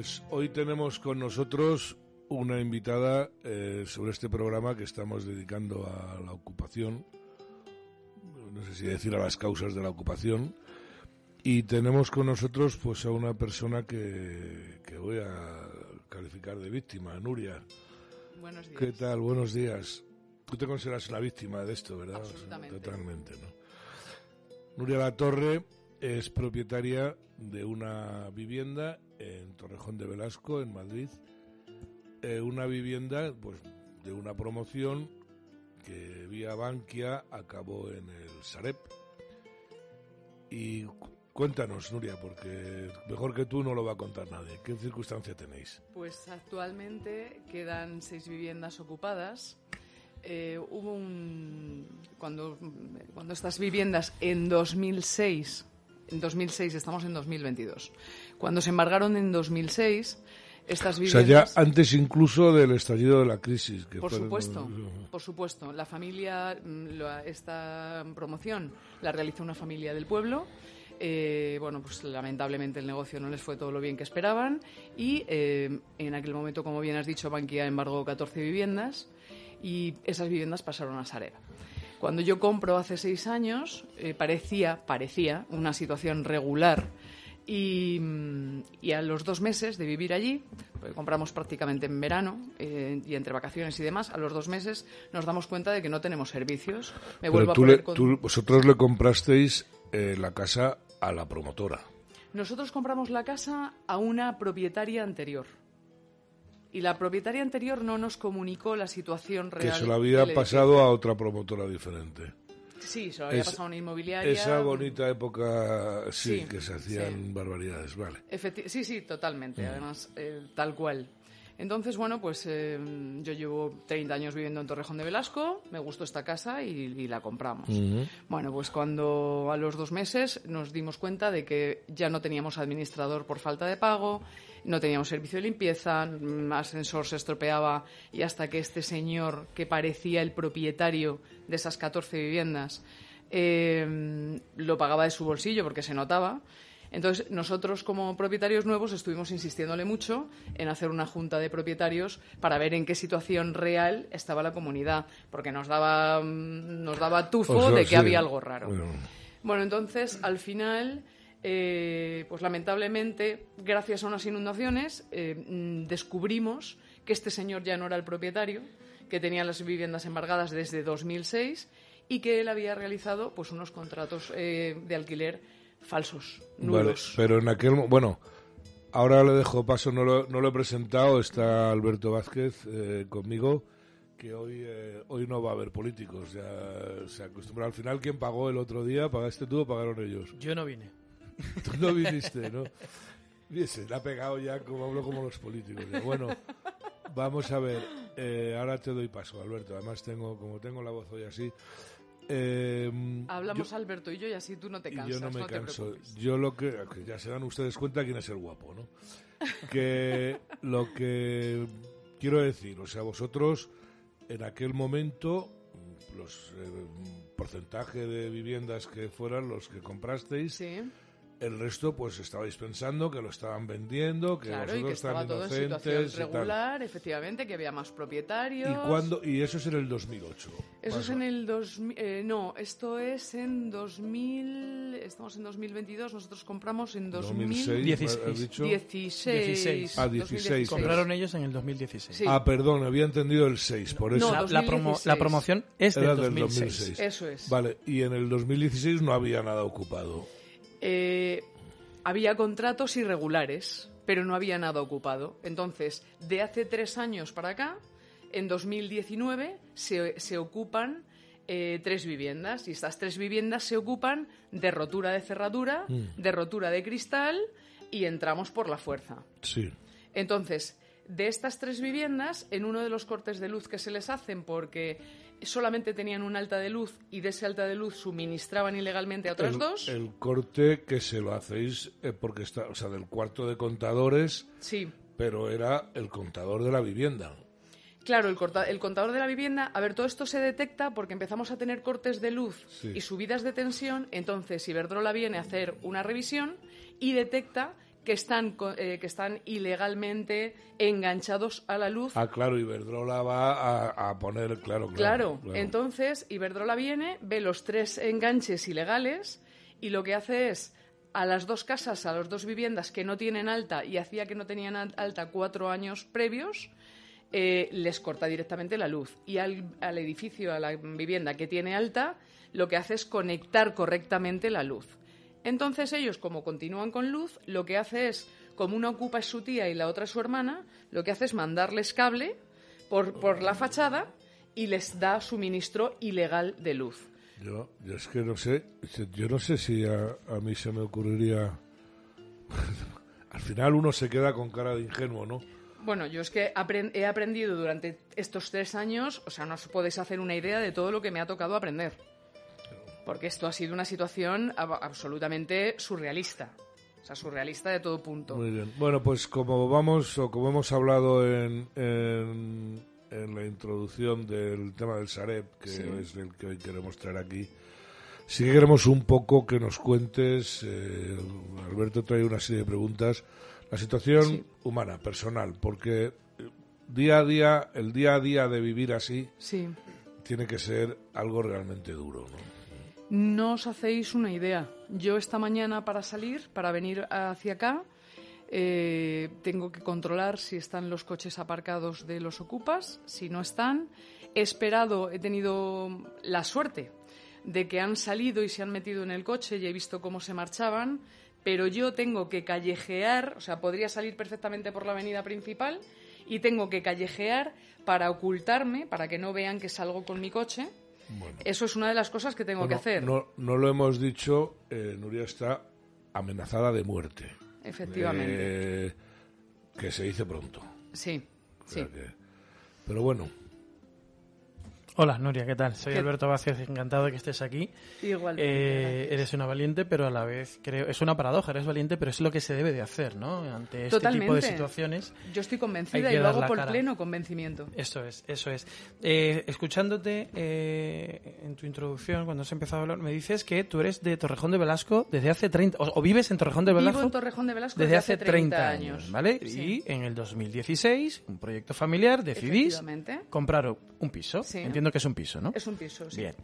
Pues hoy tenemos con nosotros una invitada eh, sobre este programa que estamos dedicando a la ocupación, no sé si decir a las causas de la ocupación, y tenemos con nosotros pues a una persona que, que voy a calificar de víctima, Nuria. Buenos días. ¿Qué tal? Buenos días. Tú te consideras una víctima de esto, ¿verdad? Absolutamente. Totalmente, ¿no? Nuria La Torre es propietaria de una vivienda en Torrejón de Velasco, en Madrid. Eh, una vivienda, pues, de una promoción que vía Bankia acabó en el Sareb. Y cu- cuéntanos, Nuria, porque mejor que tú no lo va a contar nadie. ¿Qué circunstancia tenéis? Pues actualmente quedan seis viviendas ocupadas. Eh, hubo un cuando cuando estas viviendas en 2006 en 2006 estamos en 2022 cuando se embargaron en 2006 estas O sea, viviendas ya antes incluso del estallido de la crisis. Que Por supuesto, por supuesto. La familia, mm, esta promoción la realizó una familia del pueblo. Eh, bueno, pues lamentablemente el negocio no les fue todo lo bien que esperaban y eh, en aquel momento, como bien has dicho, Bankia embargó 14 viviendas y esas viviendas pasaron a Sareb. Cuando yo compro hace seis años, eh, parecía, parecía una situación regular y, mm, y a los dos meses de vivir allí, porque compramos prácticamente en verano eh, y entre vacaciones y demás, a los dos meses nos damos cuenta de que no tenemos servicios. Me Pero vuelvo tú a le- poner con- tú- vosotros le comprasteis eh, la casa a la promotora. Nosotros compramos la casa a una propietaria anterior. Y la propietaria anterior no nos comunicó la situación real. que se lo había pasado a otra promotora diferente. Sí, se lo había Es- pasado a una inmobiliaria. Esa bonita época, sí, Sí, que se hacían sí. barbaridades, vale. Efecti- sí, sí, Mm. totalmente. Además, eh, tal cual. Entonces, bueno, pues eh, yo llevo 30 años viviendo en Torrejón de Velasco, me gustó esta casa y, y la compramos. Bueno, pues cuando a los dos meses nos dimos cuenta de que ya no teníamos administrador por falta de pago, no teníamos servicio de limpieza, mm, ascensor se estropeaba y hasta que este señor, que parecía el propietario de esas 14 viviendas, eh, lo pagaba de su bolsillo porque se notaba. Entonces, nosotros como propietarios nuevos estuvimos insistiéndole mucho en hacer una junta de propietarios para ver en qué situación real estaba la comunidad, porque nos daba, mm, nos daba tufo O sea, de que sí. había algo raro. Bueno, Bueno, entonces, al final, eh, pues lamentablemente, gracias a unas inundaciones, eh, mm, descubrimos que este señor ya no era el propietario, que tenía las viviendas embargadas desde 2006 y que él había realizado pues unos contratos eh, de alquiler falsos, vale, nulos. pero en aquel mo- bueno, ahora le dejo paso, no lo, no lo he presentado, está Alberto Vázquez eh, conmigo, que hoy eh, hoy no va a haber políticos, ya se acostumbra. Al final, ¿quién pagó el otro día? ¿Pagaste tú o pagaron ellos? Yo no vine. Tú no viniste, ¿no? Se le ha pegado ya como hablo como los políticos. ya. Bueno, vamos a ver. eh, ahora te doy paso, Alberto. Además tengo, como tengo la voz hoy así. eh, Hablamos yo- Alberto y yo y así tú no te cansas, yo no me canso. Yo lo que, que ya se dan ustedes cuenta quién es el guapo, ¿no? Que lo que quiero decir, o sea, vosotros en aquel momento los eh, porcentaje de viviendas que fueran los que comprasteis, Sí, el resto pues estabais pensando que lo estaban vendiendo, que claro, y que vosotros estaba todo en inocentes situación y tal. regular, efectivamente, que había más propietarios. ¿Y cuándo? Y eso es en el 2008. Eso más es en el 2000. eh, no, esto es en 2000. Estamos en 2022. Nosotros compramos en 2006, 16. ¿has dicho? 2016. Ah, 16. Compraron ellos en el 2016. Sí. Ah, perdón, había entendido el 6, por eso. No, La, la promo- 2016. la promoción es Era del del 2006. 2006. Eso es. Vale, y en el 2016 no había nada ocupado. Eh, había contratos irregulares, pero no había nada ocupado. Entonces, de hace tres años para acá, en 2019 se, se ocupan eh, tres viviendas y estas tres viviendas se ocupan de rotura de cerradura, de rotura de cristal y entramos por la fuerza. Sí. Entonces, de estas tres viviendas, en uno de los cortes de luz que se les hacen porque solamente tenían un alta de luz y de ese alta de luz suministraban ilegalmente a otras el, dos. El corte que se lo hacéis eh, porque está, o sea, del cuarto de contadores, Sí. pero era el contador de la vivienda. Claro, el, corta- el contador de la vivienda, a ver, todo esto se detecta porque empezamos a tener cortes de luz Sí. y subidas de tensión, entonces Iberdrola viene a hacer una revisión y detecta que están, eh, que están ilegalmente enganchados a la luz. Ah, claro, Iberdrola va a, a poner, claro, claro. Claro, entonces Iberdrola viene, ve los tres enganches ilegales y lo que hace es a las dos casas, a las dos viviendas que no tienen alta y hacía que no tenían al- alta cuatro años previos, eh, les corta directamente la luz. Y al, al edificio, a la vivienda que tiene alta, lo que hace es conectar correctamente la luz. Entonces ellos, como continúan con luz, lo que hace es, como una ocupa es su tía y la otra es su hermana, lo que hace es mandarles cable por, por la fachada y les da suministro ilegal de luz. Yo, yo es que no sé, yo no sé si a, a mí se me ocurriría... Al final uno se queda con cara de ingenuo, ¿no? Bueno, yo es que he aprendido durante estos tres años, o sea, no os podéis hacer una idea de todo lo que me ha tocado aprender. Porque esto ha sido una situación ab- absolutamente surrealista. O sea, surrealista de todo punto. Muy bien. Bueno, pues como vamos, o como hemos hablado en, en, en la introducción del tema del Sareb, que Sí. es el que hoy queremos traer aquí, sí que queremos un poco que nos cuentes, eh, Alberto trae una serie de preguntas, la situación Sí. humana, personal, porque día a día, el día a día de vivir así, Sí. tiene que ser algo realmente duro, ¿no? No os hacéis una idea. Yo esta mañana para salir, para venir hacia acá, eh, tengo que controlar si están los coches aparcados de los ocupas, si no están. He esperado, he tenido la suerte de que han salido y se han metido en el coche y he visto cómo se marchaban, pero yo tengo que callejear, o sea, podría salir perfectamente por la avenida principal y tengo que callejear para ocultarme, para que no vean que salgo con mi coche. Bueno. Eso es una de las cosas que tengo que hacer. No, no lo hemos dicho, eh, Nuria está amenazada de muerte. Efectivamente. Eh, que se dice pronto. Sí, O sí. que- pero bueno, Hola, Nuria, ¿qué tal? Soy ¿Qué- Alberto Vázquez, encantado de que estés aquí. Igual. Eh, eres una valiente, pero a la vez creo es una paradoja, eres valiente, pero es lo que se debe de hacer, ¿no? Ante este tipo de situaciones. Yo estoy convencida y lo hago por cara. pleno convencimiento. Eso es, eso es. Eh, escuchándote eh, en tu introducción, cuando has empezado a hablar, me dices que tú eres de Torrejón de Velasco desde hace 30, o, o vives en Torrejón de Velasco Vivo en Torrejón de Velasco desde hace 30 años. años, ¿vale? Sí. Y en el 2016, un proyecto familiar, decidís comprar un piso. Sí. Entiendo que es un piso, ¿no? Es un piso, sí. Bien.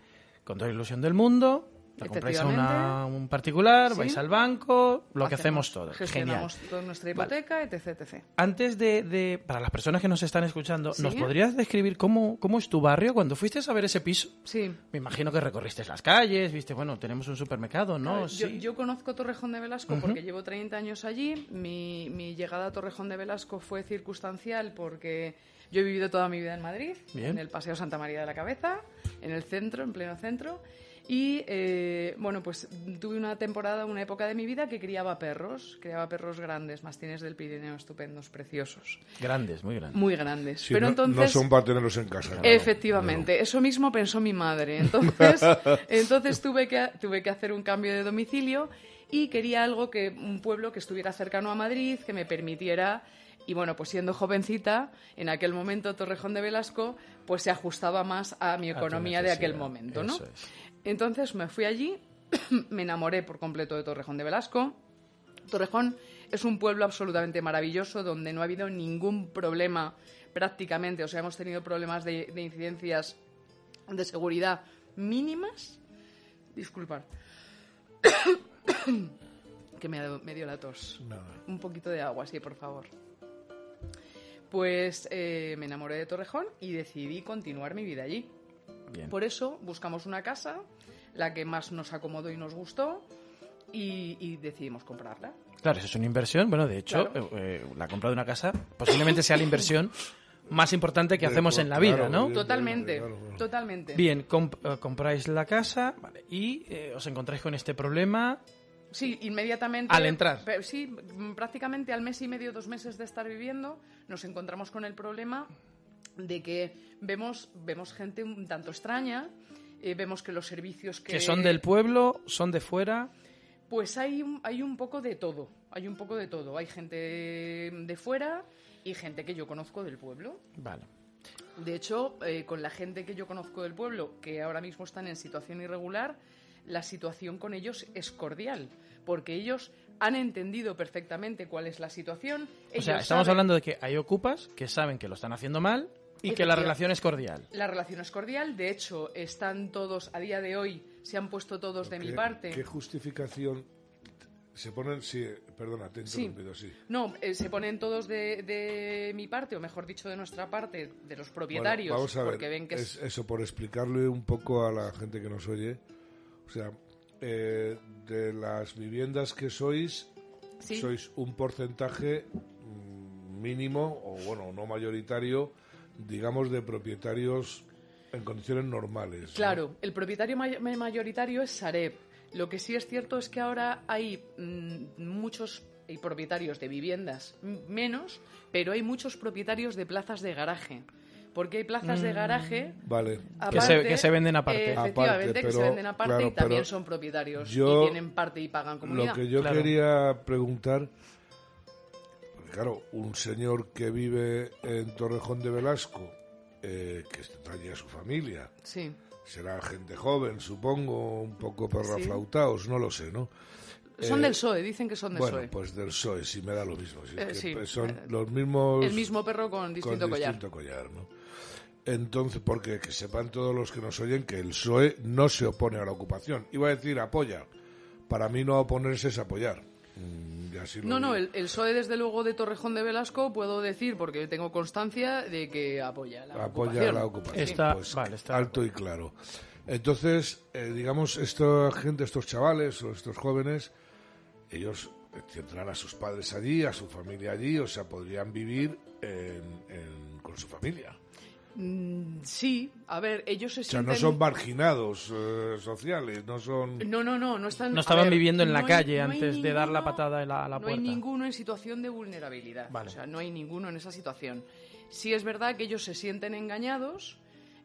Con toda la ilusión del mundo, la compráis a una- un particular, Sí. vais al banco, lo que hacemos todos. Gestionamos Genial. toda nuestra Vale. hipoteca, etc, etc. Antes de, de- para las personas que nos están escuchando, Sí. ¿nos podrías describir cómo, cómo es tu barrio cuando fuiste a ver ese piso? Sí. Me imagino que recorriste las calles, viste, bueno, tenemos un supermercado, ¿no? Claro, yo, Sí. yo conozco Torrejón de Velasco Ujú. porque llevo 30 años allí. Mi, mi llegada a Torrejón de Velasco fue circunstancial porque yo he vivido toda mi vida en Madrid, Bien. en el Paseo Santa María de la Cabeza, en el centro, en pleno centro. Y eh, bueno, pues tuve una temporada, una época de mi vida que criaba perros, criaba perros grandes, mastines del Pirineo, estupendos, preciosos, Grandes, muy grandes. muy grandes. sí, Pero no, entonces no son para tenerlos en casa. claro. Efectivamente, eso mismo pensó mi madre. Entonces, entonces tuve, que, tuve que hacer un cambio de domicilio y quería algo que un pueblo que estuviera cercano a Madrid, que me permitiera y bueno, pues siendo jovencita, en aquel momento Torrejón de Velasco, pues se ajustaba más a mi A economía de aquel momento, ¿no? eso es. Entonces me fui allí, me enamoré por completo de Torrejón de Velasco. Torrejón es un pueblo absolutamente maravilloso donde no ha habido ningún problema prácticamente, o sea, hemos tenido problemas de, de incidencias de seguridad mínimas. Disculpad. que me, me dio la tos. Un poquito de agua, sí, por favor. Pues eh, me enamoré de Torrejón y decidí continuar mi vida allí. Bien. Por eso buscamos una casa, la que más nos acomodó y nos gustó, y, y decidimos comprarla. Claro, eso es una inversión. Bueno, de hecho, Claro. eh, eh, la compra de una casa posiblemente sea la inversión más importante que hacemos en la claro, vida, ¿no? bien. Totalmente, claro, claro. totalmente. Bien, comp- eh, compráis la casa vale, y eh, os encontráis con este problema. Sí, inmediatamente. Al entrar. Sí, mm, prácticamente al mes y medio, dos meses de estar viviendo, nos encontramos con el problema de que vemos, vemos gente un tanto extraña, eh, vemos que los servicios que... Que son del pueblo, son de fuera. Pues hay un, hay un poco de todo, hay un poco de todo. Hay gente de fuera y gente que yo conozco del pueblo. Vale. De hecho, eh, con la gente que yo conozco del pueblo, que ahora mismo están en situación irregular, la situación con ellos es cordial, porque ellos han entendido perfectamente cuál es la situación. O sea, ellos estamos saben- hablando de que hay ocupas que saben que lo están haciendo mal y que la relación es cordial. La relación es cordial, de hecho, están todos, a día de hoy, se han puesto todos de mi ¿Qué- parte. ¿Qué justificación se ponen? Sí, perdona, te he Sí. interrumpido, sí. No, eh, se ponen todos de, de mi parte, o mejor dicho, de nuestra parte, de los propietarios, Bueno, vamos a ver, porque ven que es... es eso, por explicarle un poco a la gente que nos oye. O sea, eh, de las viviendas que sois, Sí. sois un porcentaje mm, mínimo, o bueno, no mayoritario, digamos, de propietarios en condiciones normales. ¿no? Claro, el propietario may- mayoritario es Sareb. Lo que sí es cierto es que ahora hay mm, muchos hay propietarios de viviendas menos, pero hay muchos propietarios de plazas de garaje. Porque hay plazas de garaje Vale. Que se- que se venden aparte. eh, efectivamente, Aparte, que se venden aparte claro, y también son propietarios yo- y tienen parte y pagan comunidad. Lo que yo Claro. quería preguntar, porque claro, un señor que vive en Torrejón de Velasco, eh, que está allí a su familia, Sí. será gente joven, supongo, un poco Sí. perraflautados, no lo sé, ¿no? Son Eh, del PSOE, dicen que son del Bueno, PSOE. pues del PSOE, sí me da lo mismo. Eh, sí, son eh, los mismos... El mismo perro con distinto con collar. distinto collar, ¿no? Entonces, porque que sepan todos los que nos oyen que el PSOE no se opone a la ocupación. Iba a decir apoya. Para mí no oponerse es apoyar. Mm, así lo No, no, el, el PSOE desde luego de Torrejón de Velasco puedo decir, porque tengo constancia de que apoya la apoya ocupación. la ocupación. Está- Pues, vale, está alto y claro. Entonces, eh, digamos, esta gente, estos chavales o estos jóvenes, ellos tendrán a sus padres allí, a su familia allí, o sea, podrían vivir en- en- con su familia. Mm, Sí, a ver, ellos se O sea, no son marginados eh, sociales, no son... No, no, no, no están... No estaban ver, viviendo en la hay- calle no antes de dar la patada a la, a la no hay puerta. ninguno en situación de vulnerabilidad. Vale. O sea, no hay ninguno en esa situación. Sí es verdad que ellos se sienten engañados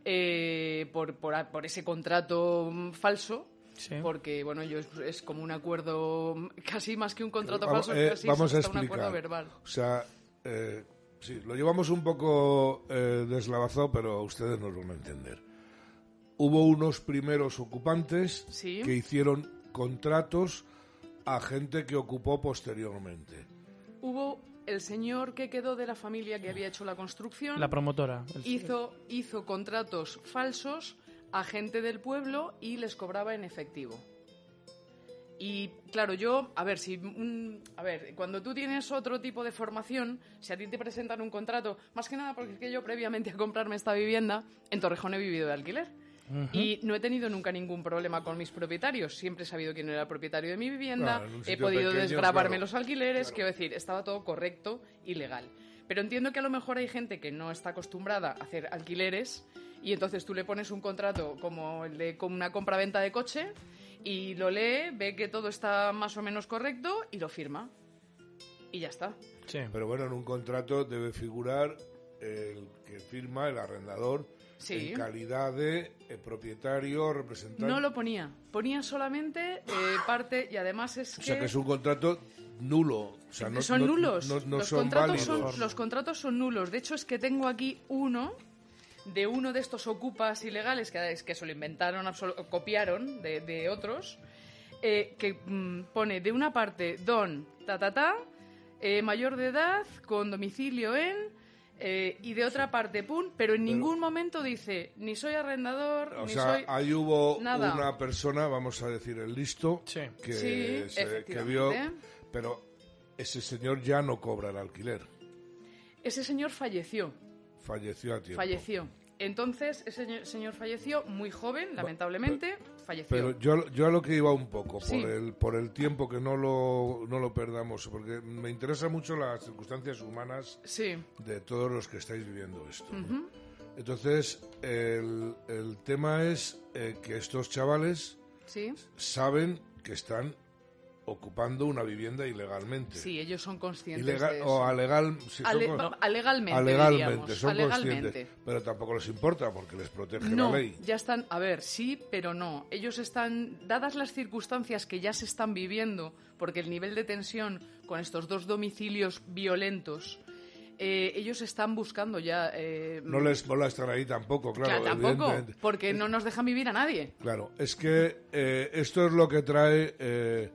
eh, por, por, ese contrato mm, falso. Sí. Porque, bueno, yo es, es como un acuerdo, mm, casi más que un contrato Vamos, falso, eh, casi vamos es a hasta un acuerdo explicar. verbal. O sea, eh, sí, lo llevamos un poco eh, deslavazado, pero ustedes nos van a entender. Hubo unos primeros ocupantes Sí. que hicieron contratos a gente que ocupó posteriormente. Hubo el señor que quedó de la familia que había hecho la construcción. La promotora. el- hizo, hizo contratos falsos a gente del pueblo y les cobraba en efectivo. Y claro, yo, a ver, si un- a ver, cuando tú tienes otro tipo de formación, si a ti te presentan un contrato, más que nada porque es que yo previamente a comprarme esta vivienda, en Torrejón he vivido de alquiler. Y no he tenido nunca ningún problema con mis propietarios. Siempre he sabido quién era el propietario de mi vivienda. Claro, he podido pequeño, desgravarme claro. los alquileres. Quiero decir, estaba todo correcto y legal. Pero entiendo que a lo mejor hay gente que no está acostumbrada a hacer alquileres y entonces tú le pones un contrato como el de con una compra-venta de coche y lo lee, ve que todo está más o menos correcto y lo firma. Y ya está. Sí. Pero bueno, en un contrato debe figurar el que firma, el arrendador, Sí. en calidad de eh, propietario, representante. No lo ponía. Ponía solamente eh, parte y además es que... O sea, que es un contrato nulo. O sea, no, son no- nulos. no- no los, son contratos válidos. son, los contratos son nulos. De hecho, es que tengo aquí uno de uno de estos ocupas ilegales que, es que se lo inventaron, copiaron de, de otros, eh, que mm, pone de una parte don, ta, ta, ta, eh, mayor de edad, con domicilio en... eh, y de otra parte, pum, pero en ningún momento dice ni soy arrendador, O ni sea, soy... ahí hubo nada. una persona, vamos a decir el listo, Sí. que, Sí, se- que vio, pero ese señor ya no cobra el alquiler, Ese señor falleció. Falleció a tiempo. Falleció. Entonces, ese señor- falleció muy joven, lamentablemente, falleció. Pero yo, yo a lo que iba un poco, por, Sí. el, por el tiempo que no lo, no lo perdamos, porque me interesan mucho las circunstancias humanas Sí, de todos los que estáis viviendo esto. Entonces, el, el tema es eh, que estos chavales sí, saben que están ocupando una vivienda ilegalmente. sí, ellos son conscientes Ilegal, de eso. o alegal, si son Ale- con- va- alegalmente, alegalmente, diríamos, son alegalmente. conscientes, pero tampoco les importa porque les protege No, la ley. ya están, a ver, sí, pero no. Ellos están, dadas las circunstancias que ya se están viviendo, porque el nivel de tensión con estos dos domicilios violentos eh, ellos están buscando ya... eh, No les mola estar ahí tampoco, claro. claro, tampoco, porque no nos dejan vivir a nadie. Claro, es que eh, esto es lo que trae eh,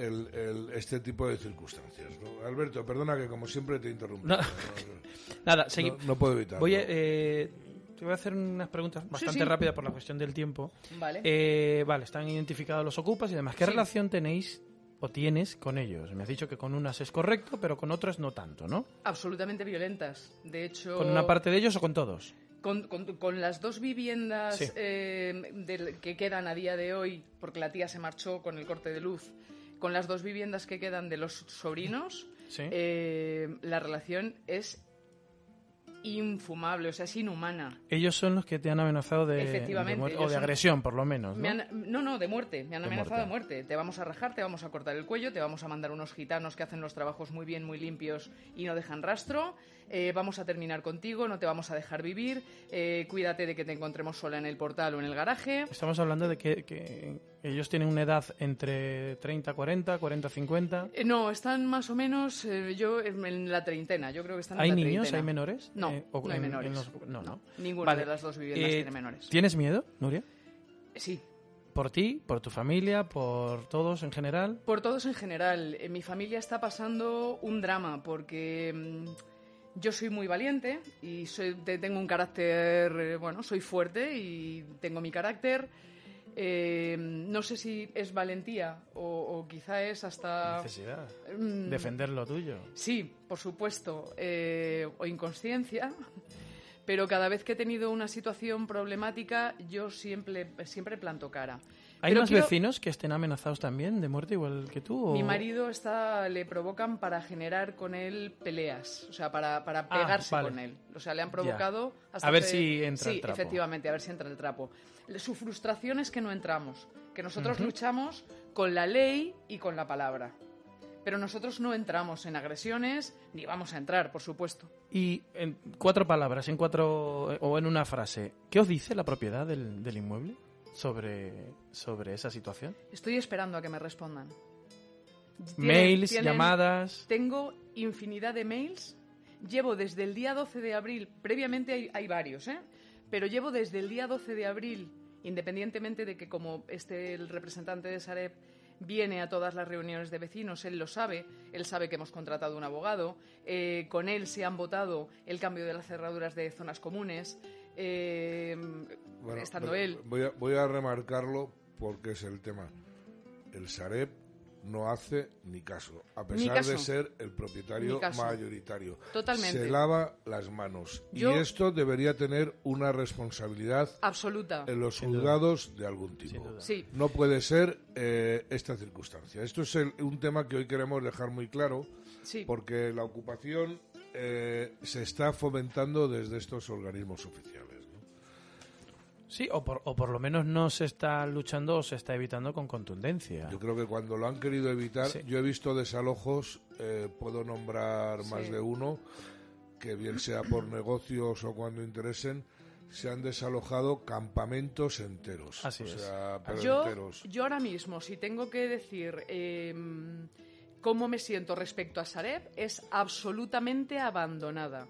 el- el- este tipo de circunstancias. ¿no? Alberto, perdona que como siempre te interrumpo. No. No, Nada, no- seguimos. no puedo evitarlo. Voy a, eh, te voy a hacer unas preguntas bastante sí. rápidas por la cuestión del tiempo. Vale. Eh, vale, están identificados los ocupas y demás. ¿Qué Sí. relación tenéis o tienes con ellos? Me has dicho que con unas es correcto, pero con otras no tanto, ¿no? Absolutamente violentas. De hecho... ¿Con una parte de ellos o con todos? Con, con- con las dos viviendas Sí. eh, del- que quedan a día de hoy, porque la tía se marchó con el corte de luz, con las dos viviendas que quedan de los sobrinos, Sí. eh, la relación es infumable, o sea, es inhumana. Ellos son los que te han amenazado de, Efectivamente, de muerte- o de son- agresión, por lo menos, ¿no? Me han- no, no, de muerte. Me han De amenazado muerte. de muerte. Te vamos a rajar, te vamos a cortar el cuello, te vamos a mandar unos gitanos que hacen los trabajos muy bien, muy limpios y no dejan rastro. Eh, vamos a terminar contigo, no te vamos a dejar vivir. eh, cuídate de que te encontremos sola en el portal o en el garaje. Estamos hablando de que, que ellos tienen una edad entre 30, 40, 40, 50. Eh, No, están más o menos eh, yo en la treintena. Yo creo que están en ¿Hay la niños? treintena. ¿Hay menores? No, o no hay en- en menores. los- no, no. Ninguna Vale. de las dos viviendas tiene menores. ¿Tienes miedo, Nuria? Sí. ¿Por ti, por tu familia, por todos en general? Por todos en general. En mi familia está pasando un drama porque mm, yo soy muy valiente y soy, te- tengo un carácter, eh, bueno, soy fuerte y tengo mi carácter. Eh, no sé si es valentía o, o quizá es hasta... Necesidad. mm, Defender lo tuyo. Sí, por supuesto, eh, o inconsciencia, pero cada vez que he tenido una situación problemática, yo siempre, siempre planto cara. ¿Hay Pero más quiero- vecinos que estén amenazados también de muerte igual que tú? o- Mi marido está, le provocan para generar con él peleas, o sea, para, para Ah, pegarse vale. con él. O sea, le han provocado hasta A ver si entra sí, el trapo. efectivamente, a ver si entra el trapo. Su frustración es que no entramos, que nosotros luchamos con la ley y con la palabra. Pero nosotros no entramos en agresiones, ni vamos a entrar, por supuesto. Y en cuatro palabras, en cuatro o en una frase, ¿qué os dice la propiedad del, del inmueble sobre, sobre esa situación? Estoy esperando a que me respondan. Mails, tienen- llamadas. Tengo infinidad de mails. Llevo desde el día 12 de abril, previamente hay, hay varios, ¿eh? Pero llevo desde el día 12 de abril, independientemente de que como este el representante de Sareb viene a todas las reuniones de vecinos, él lo sabe, él sabe que hemos contratado un abogado, eh, con él se han votado el cambio de las cerraduras de zonas comunes, eh, Bueno, estando él. Voy a, voy a remarcarlo porque es el tema. El Sareb no hace ni caso, a pesar caso. de ser el propietario mayoritario. Totalmente. Se lava las manos. Yo- Y esto debería tener una responsabilidad Absoluta. en los Sin duda. juzgados de algún tipo. Sí. No puede ser eh, esta circunstancia. Esto es el- un tema que hoy queremos dejar muy claro Sí. porque la ocupación eh, se está fomentando desde estos organismos oficiales. ¿no? Sí, o por, o por lo menos no se está luchando o se está evitando con contundencia. Yo creo que cuando lo han querido evitar, Sí. yo he visto desalojos, eh, puedo nombrar más Sí. de uno, que bien sea por negocios o cuando interesen, se han desalojado campamentos enteros. Así o es. sea, pero Yo, enteros. yo ahora mismo, si tengo que decir eh, cómo me siento respecto a Sareb, es absolutamente abandonada.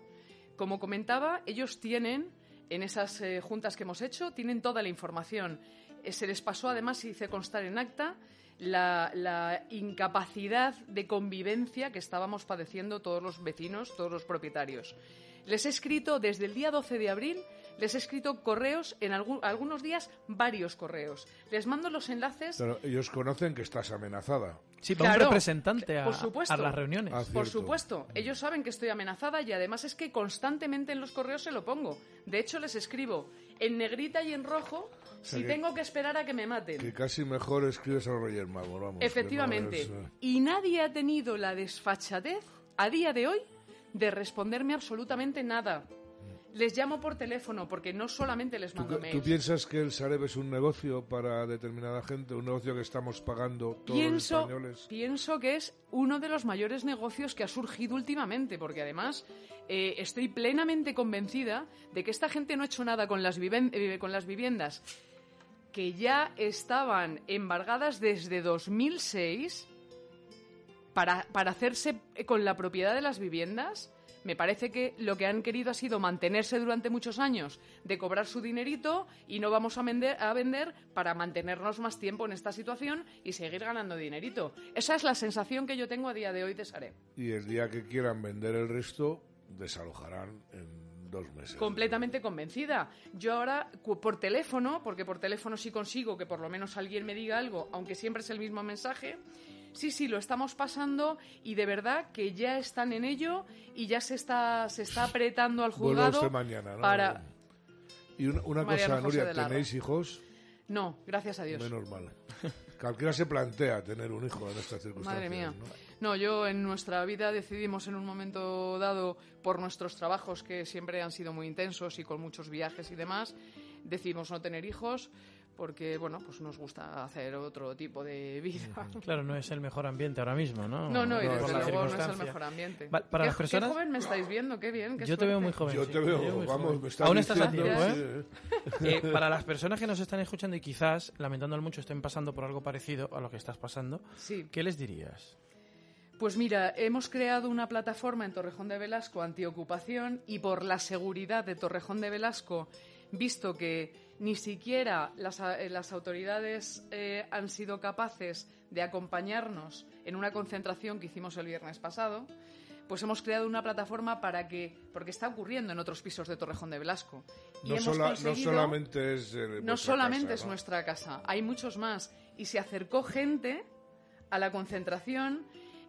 Como comentaba, ellos tienen, en esas eh, juntas que hemos hecho, tienen toda la información. Eh, se les pasó, además, y hice constar en acta, la, la incapacidad de convivencia que estábamos padeciendo todos los vecinos, todos los propietarios. Les he escrito desde el día 12 de abril, les he escrito correos, en algún- algunos días varios correos. Les mando los enlaces. Pero ellos conocen que estás amenazada. Sí, va un representante a, por supuesto. a las reuniones. Ah, Por supuesto, ellos saben que estoy amenazada y además es que constantemente en los correos se lo pongo. De hecho, les escribo en negrita y en rojo sea si que- tengo que esperar a que me maten. Que casi mejor escribes a Roger Mago, vamos. Efectivamente. no es, eh, Y nadie ha tenido la desfachatez a día de hoy de responderme absolutamente nada. Les llamo por teléfono porque no solamente les ¿Tú, mando tú mails. piensas que el Sareb es un negocio para determinada gente? ¿Un negocio que estamos pagando todos los españoles? pienso que es uno de los mayores negocios que ha surgido últimamente, porque además eh, estoy plenamente convencida de que esta gente no ha hecho nada con las, viven- eh, con las viviendas que ya estaban embargadas desde 2006 para, para hacerse con la propiedad de las viviendas, me parece que lo que han querido ha sido mantenerse durante muchos años, de cobrar su dinerito y no vamos a vender, a vender para mantenernos más tiempo en esta situación y seguir ganando dinerito. Esa es la sensación que yo tengo a día de hoy de Sareb. Y el día que quieran vender el resto, desalojarán en dos meses. Completamente convencida. Yo ahora, por teléfono, porque por teléfono sí consigo que por lo menos alguien me diga algo, aunque siempre es el mismo mensaje, sí, sí, lo estamos pasando y de verdad que ya están en ello y ya se está, se está apretando al juzgado mañana, ¿no? para... Y una, una cosa, Nuria, ¿tenéis hijos? No, gracias a Dios. Menos mal. Cualquiera se plantea tener un hijo en estas circunstancias. Madre mía. ¿no? yo en nuestra vida decidimos en un momento dado, por nuestros trabajos que siempre han sido muy intensos y con muchos viajes y demás, decidimos no tener hijos porque bueno, pues nos gusta hacer otro tipo de vida. Claro, no es el mejor ambiente ahora mismo, ¿no? No, no, y desde luego no es el mejor ambiente. para las personas... ¿Qué joven me estáis viendo? Qué bien, Yo te veo muy joven. Yo te veo, vamos, me estás Aún estás a tiempo, ¿eh? ¿eh? Para las personas que nos están escuchando y quizás, lamentándolo mucho, estén pasando por algo parecido a lo que estás pasando, sí. ¿qué les dirías? Pues mira, hemos creado una plataforma en Torrejón de Velasco antiocupación y por la seguridad de Torrejón de Velasco, visto que ni siquiera las, eh, autoridades eh, han sido capaces de acompañarnos en una concentración que hicimos el viernes pasado, pues hemos creado una plataforma para que, porque está ocurriendo en otros pisos de Torrejón de Velasco. Y no, solamente es no solamente es nuestra casa, hay muchos más. Y se acercó gente a la concentración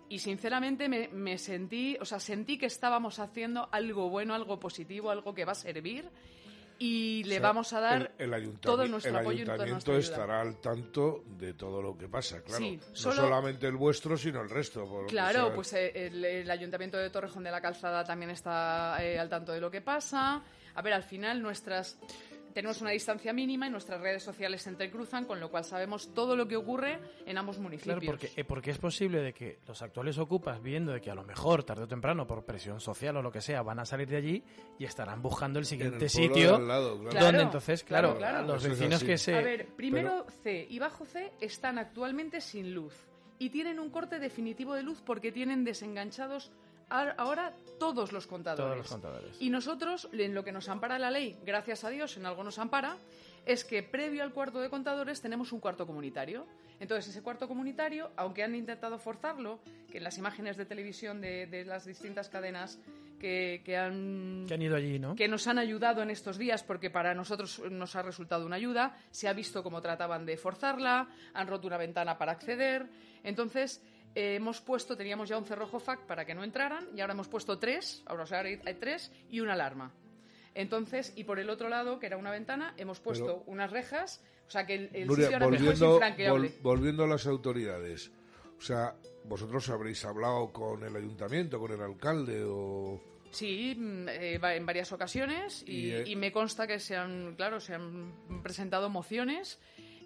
y sinceramente me, me, sentí, o sea, sentí que estábamos haciendo algo bueno, algo positivo, algo que va a servir y le vamos a dar todo nuestro apoyo. El ayuntamiento estará al tanto de todo lo que pasa, claro. no solamente el vuestro, sino el resto. claro, pues eh, el, ayuntamiento de Torrejón de la Calzada también está eh, al tanto de lo que pasa. A ver, al final nuestras tenemos una distancia mínima y nuestras redes sociales se entrecruzan, con lo cual sabemos todo lo que ocurre en ambos municipios. Claro, porque, eh, porque es posible de que los actuales ocupas, viendo de que a lo mejor, tarde o temprano, por presión social o lo que sea, van a salir de allí y estarán buscando el siguiente sitio donde entonces, claro, los vecinos que se... A ver, primero C y bajo C están actualmente sin luz y tienen un corte definitivo de luz porque tienen desenganchados ahora todos los contadores. Y nosotros, en lo que nos ampara la ley, gracias a Dios, en algo nos ampara, es que previo al cuarto de contadores tenemos un cuarto comunitario. Entonces, ese cuarto comunitario, aunque han intentado forzarlo, que en las imágenes de televisión de, las distintas cadenas que, han, que han ido allí, ¿no? Que nos han ayudado en estos días, porque para nosotros nos ha resultado una ayuda, se ha visto cómo trataban de forzarla, han roto una ventana para acceder. Entonces, eh, hemos puesto, teníamos ya un cerrojo FAC para que no entraran y ahora hemos puesto tres, ahora hay tres y una alarma. Entonces, y por el otro lado, que era una ventana, hemos puesto unas rejas, o sea que el, sitio ahora volviendo, es volviendo a las autoridades, o sea, vosotros habréis hablado con el ayuntamiento, con el alcalde o... Sí, mm, eh, en varias ocasiones y, eh, y, me consta que se han, claro, se han presentado mociones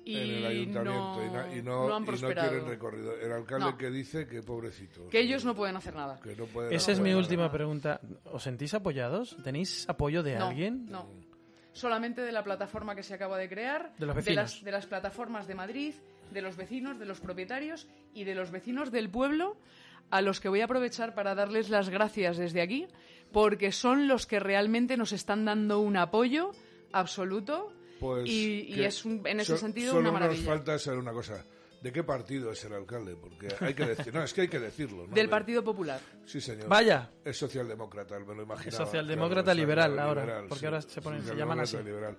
y en el ayuntamiento y, no, han tienen recorrido. El alcalde que dice que pobrecito. Que ellos no pueden hacer nada. Esa es mi última pregunta. ¿Os sentís apoyados? ¿Tenéis apoyo de alguien? No. Solamente de la plataforma que se acaba de crear, de, los las, de las plataformas de Madrid, de los vecinos, de los propietarios y de los vecinos del pueblo a los que voy a aprovechar para darles las gracias desde aquí, porque son los que realmente nos están dando un apoyo absoluto pues y, es en ese sentido una maravilla. nos falta saber una cosa. ¿De qué partido es el alcalde? Porque hay que decir, no, es que hay que decirlo. Del Partido Popular. Sí, señor. Vaya. Es socialdemócrata, me lo imaginaba. socialdemócra liberal ahora, porque ahora se, ponen, se llaman así. Liberal.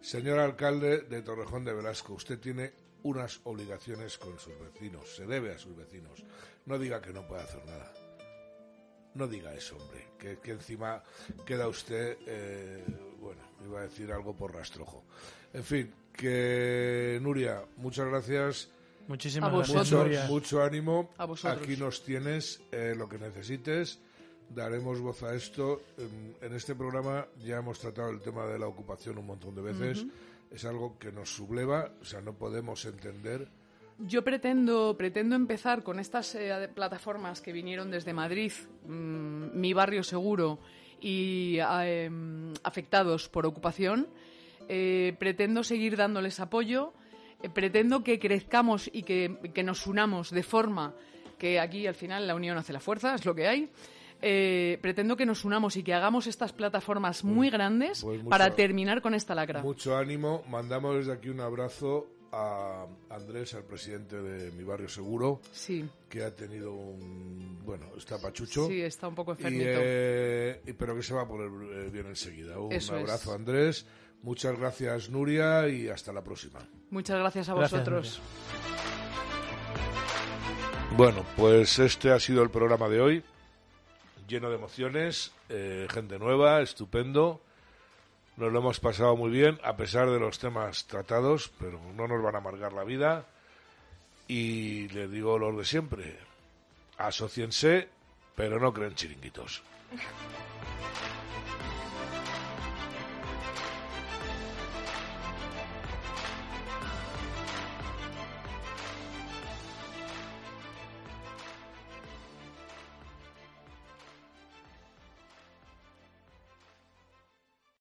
Señor alcalde de Torrejón de Velasco, usted tiene unas obligaciones con sus vecinos, se debe a sus vecinos. No diga que no puede hacer nada. No diga eso, hombre, que, que encima queda usted eh, bueno, iba a decir algo por rastrojo. En fin, que Nuria, muchas gracias. Muchísimas gracias. Mucho, ánimo. Aquí nos tienes eh, lo que necesites. Daremos voz a esto. En, este programa ya hemos tratado el tema de la ocupación un montón de veces. Es algo que nos subleva, o sea, no podemos entender. Yo pretendo, pretendo empezar con estas eh, plataformas que vinieron desde Madrid, mm, Mi Barrio Seguro y em, afectados por ocupación. Eh, pretendo seguir dándoles apoyo, eh, pretendo que crezcamos y que, nos unamos de forma que aquí al final la unión hace la fuerza, es lo que hay. eh, pretendo que nos unamos y que hagamos estas plataformas pues, muy grandes pues para terminar con esta lacra. Mucho ánimo. Mandamos desde aquí un abrazo a Andrés, al presidente de mi barrio seguro, sí. que ha tenido un... Bueno, está pachucho. Sí, está un poco enfermito. Eh, pero que se va a poner eh, bien enseguida. Un abrazo, Andrés. Muchas gracias, Nuria, y hasta la próxima. Muchas gracias a vosotros. Bueno, pues este ha sido el programa de hoy, lleno de emociones, eh, gente nueva, estupendo. Nos lo hemos pasado muy bien, a pesar de los temas tratados, pero no nos van a amargar la vida. Y le digo lo de siempre, asociense, pero no creen chiringuitos.